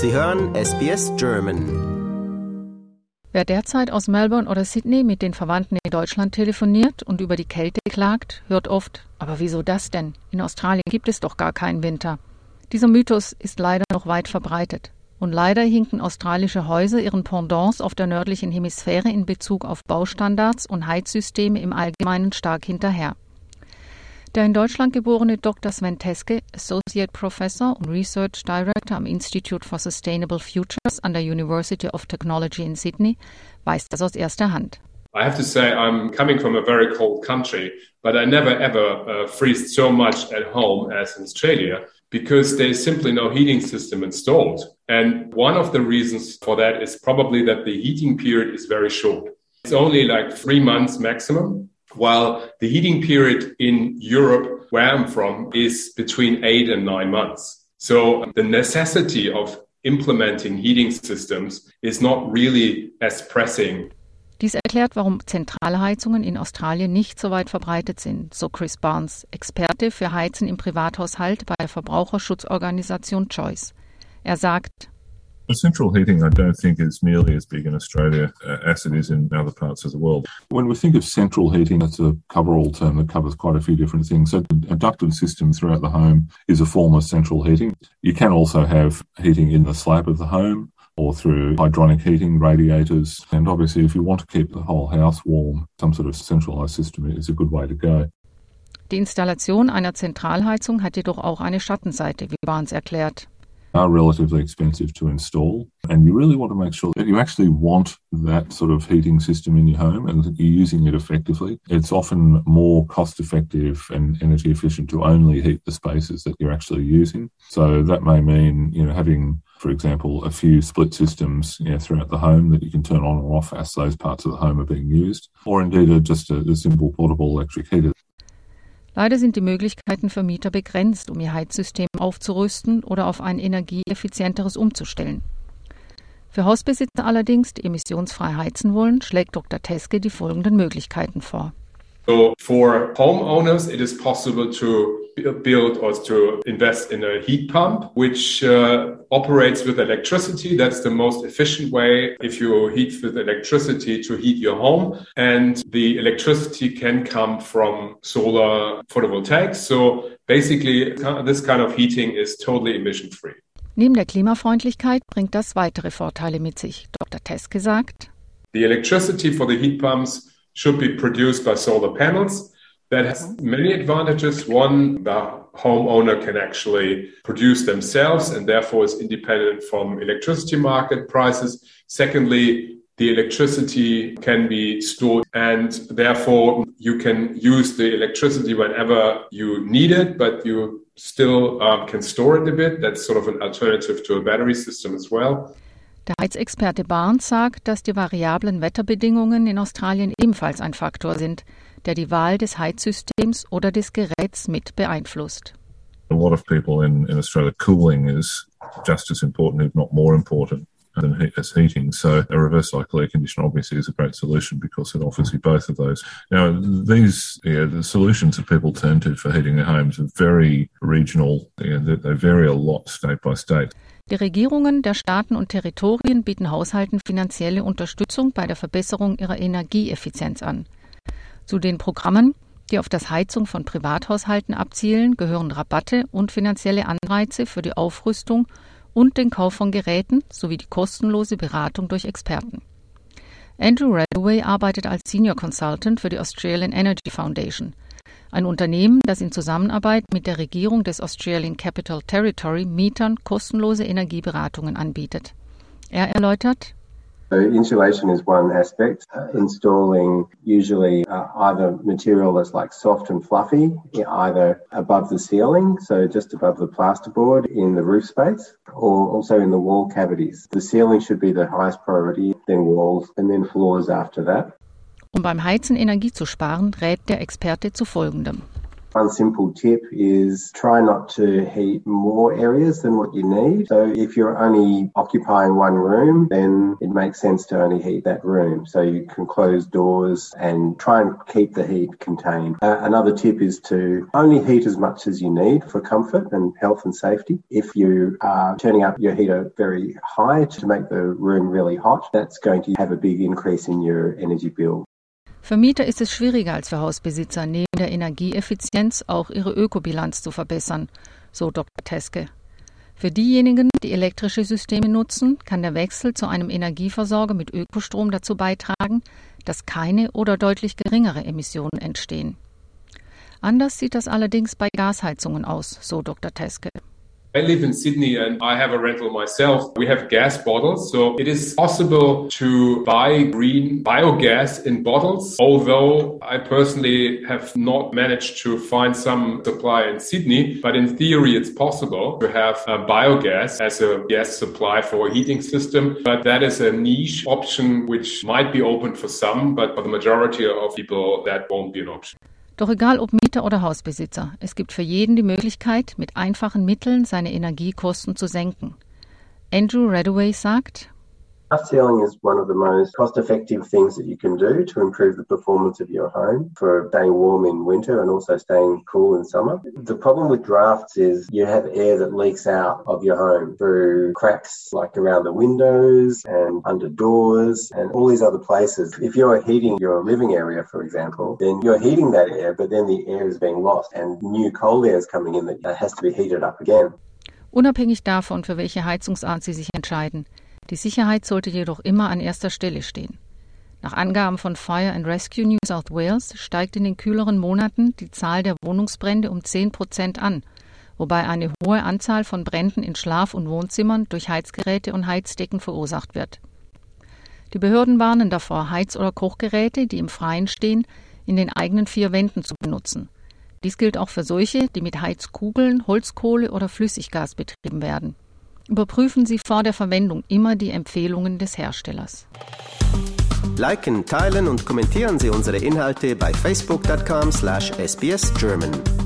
Sie hören SBS German. Wer derzeit aus Melbourne oder Sydney mit den Verwandten in Deutschland telefoniert und über die Kälte klagt, hört oft, aber wieso das denn? In Australien gibt es doch gar keinen Winter. Dieser Mythos ist leider noch weit verbreitet. Und leider hinken australische Häuser ihren Pendants auf der nördlichen Hemisphäre in Bezug auf Baustandards und Heizsysteme im Allgemeinen stark hinterher. Der in Deutschland geborene Dr. Sven Teske, Associate Professor und Research Director am Institute for Sustainable Futures an der University of Technology in Sydney, weiß das aus erster Hand. I have to say, I'm coming from a very cold country, but I never ever uh, freeze so much at home as in Australia because there's simply no heating system installed. And one of the reasons for that is probably that the heating period is very short. It's only like three months maximum while the heating period in Europe, where I'm from, is between eight and nine months. So the necessity of implementing heating systems is not really as pressing. Dies erklärt, warum Zentralheizungen in Australien nicht so weit verbreitet sind, so Chris Barnes, Experte für Heizen im Privathaushalt bei der Verbraucherschutzorganisation Choice. Er sagt, Central heating, I don't think, is nearly as big in Australia uh, as it is in other parts of the world. When we think of central heating, that's a cover-all term that covers quite a few different things. So, a ducted system throughout the home is a form of central heating. You can also have heating in the slab of the home or through hydronic heating, radiators. And obviously, if you want to keep the whole house warm, some sort of centralized system is a good way to go. Die Installation einer Zentralheizung hat jedoch auch eine Schattenseite, wie Barnes erklärt. Are relatively expensive to install. And you really want to make sure that you actually want that sort of heating system in your home and that you're using it effectively. It's often more cost effective and energy efficient to only heat the spaces that you're actually using. So that may mean, you know, having for example, a few split systems you know, throughout the home that you can turn on or off as those parts of the home are being used, or indeed a, just a, a simple portable electric heater. Leider sind die Möglichkeiten für Mieter begrenzt, um ihr Heizsystem aufzurüsten oder auf ein energieeffizienteres umzustellen. Für Hausbesitzer allerdings, die emissionsfrei heizen wollen, schlägt Dr. Teske die folgenden Möglichkeiten vor. So for homeowners, it is possible to build or to invest in a heat pump, which uh, operates with electricity. That's the most efficient way if you heat with electricity to heat your home. And the electricity can come from solar photovoltaics. So basically, this kind of heating is totally emission free. Neben der Klimafreundlichkeit bringt das weitere Vorteile mit sich. Dr. Teske sagt, The electricity for the heat pumps should be produced by solar panels. That has many advantages. One, the homeowner can actually produce themselves and therefore is independent from electricity market prices. Secondly, the electricity can be stored and therefore you can use the electricity whenever you need it, but you still um, can store it a bit. That's sort of an alternative to a battery system as well. Der Heizexperte Barnes sagt, dass die variablen Wetterbedingungen in Australien ebenfalls ein Faktor sind, der die Wahl des Heizsystems oder des Geräts mit beeinflusst. A lot of people in, in Australia, cooling is just as important, if not more important. than as heating. So a reverse cycle air conditioner obviously is a great solution because it offers you both of those. Now these yeah, the solutions that people turn to for heating their homes are very regional. Yeah, they, they vary a lot state by state. Die Regierungen der Staaten und Territorien bieten Haushalten finanzielle Unterstützung bei der Verbesserung ihrer Energieeffizienz an. Zu den Programmen, die auf das Heizung von Privathaushalten abzielen, gehören Rabatte und finanzielle Anreize für die Aufrüstung und den Kauf von Geräten sowie die kostenlose Beratung durch Experten. Andrew Redaway arbeitet als Senior Consultant für die Australian Energy Foundation – ein Unternehmen, das in Zusammenarbeit mit der Regierung des Australian Capital Territory Mietern kostenlose Energieberatungen anbietet. Er erläutert, So insulation is one aspect. Uh, installing usually uh, either material that's like soft and fluffy, either above the ceiling, so just above the plasterboard in the roof space, or also in the wall cavities. The ceiling should be the highest priority, then walls, and then floors after that. Um beim Heizen Energie zu sparen, rät der Experte zu folgendem. One simple tip is try not to heat more areas than what you need. So if you're only occupying one room, then it makes sense to only heat that room. So you can close doors and try and keep the heat contained. Uh, another tip is to only heat as much as you need for comfort and health and safety. If you are turning up your heater very high to make the room really hot, that's going to have a big increase in your energy bill. Für Mieter ist es schwieriger als für Hausbesitzer, neben der Energieeffizienz auch ihre Ökobilanz zu verbessern, so Dr. Teske. Für diejenigen, die elektrische Systeme nutzen, kann der Wechsel zu einem Energieversorger mit Ökostrom dazu beitragen, dass keine oder deutlich geringere Emissionen entstehen. Anders sieht das allerdings bei Gasheizungen aus, so Dr. Teske. I live in Sydney and I have a rental myself. We have gas bottles, so it is possible to buy green biogas in bottles. Although I personally have not managed to find some supply in Sydney, but in theory it's possible to have biogas as a gas supply for a heating system. But that is a niche option which might be open for some, but for the majority of people that won't be an option. Doch egal ob Mieter oder Hausbesitzer, es gibt für jeden die Möglichkeit, mit einfachen Mitteln seine Energiekosten zu senken. Andrew Redaway sagt, Glass ceiling is one of the most cost effective things that you can do to improve the performance of your home for staying warm in winter and also staying cool in summer. The problem with drafts is you have air that leaks out of your home through cracks like around the windows and under doors and all these other places. If you're heating your living area, for example, then you're heating that air, but then the air is being lost and new cold air is coming in that has to be heated up again. Unabhängig davon, für welche Heizungsart Sie sich entscheiden, Die Sicherheit sollte jedoch immer an erster Stelle stehen. Nach Angaben von Fire and Rescue New South Wales steigt in den kühleren Monaten die Zahl der Wohnungsbrände um 10 Prozent an, wobei eine hohe Anzahl von Bränden in Schlaf- und Wohnzimmern durch Heizgeräte und Heizdecken verursacht wird. Die Behörden warnen davor, Heiz- oder Kochgeräte, die im Freien stehen, in den eigenen vier Wänden zu benutzen. Dies gilt auch für solche, die mit Heizkugeln, Holzkohle oder Flüssiggas betrieben werden. Überprüfen Sie vor der Verwendung immer die Empfehlungen des Herstellers. Liken, teilen und kommentieren Sie unsere Inhalte bei facebook.com/sbsgerman.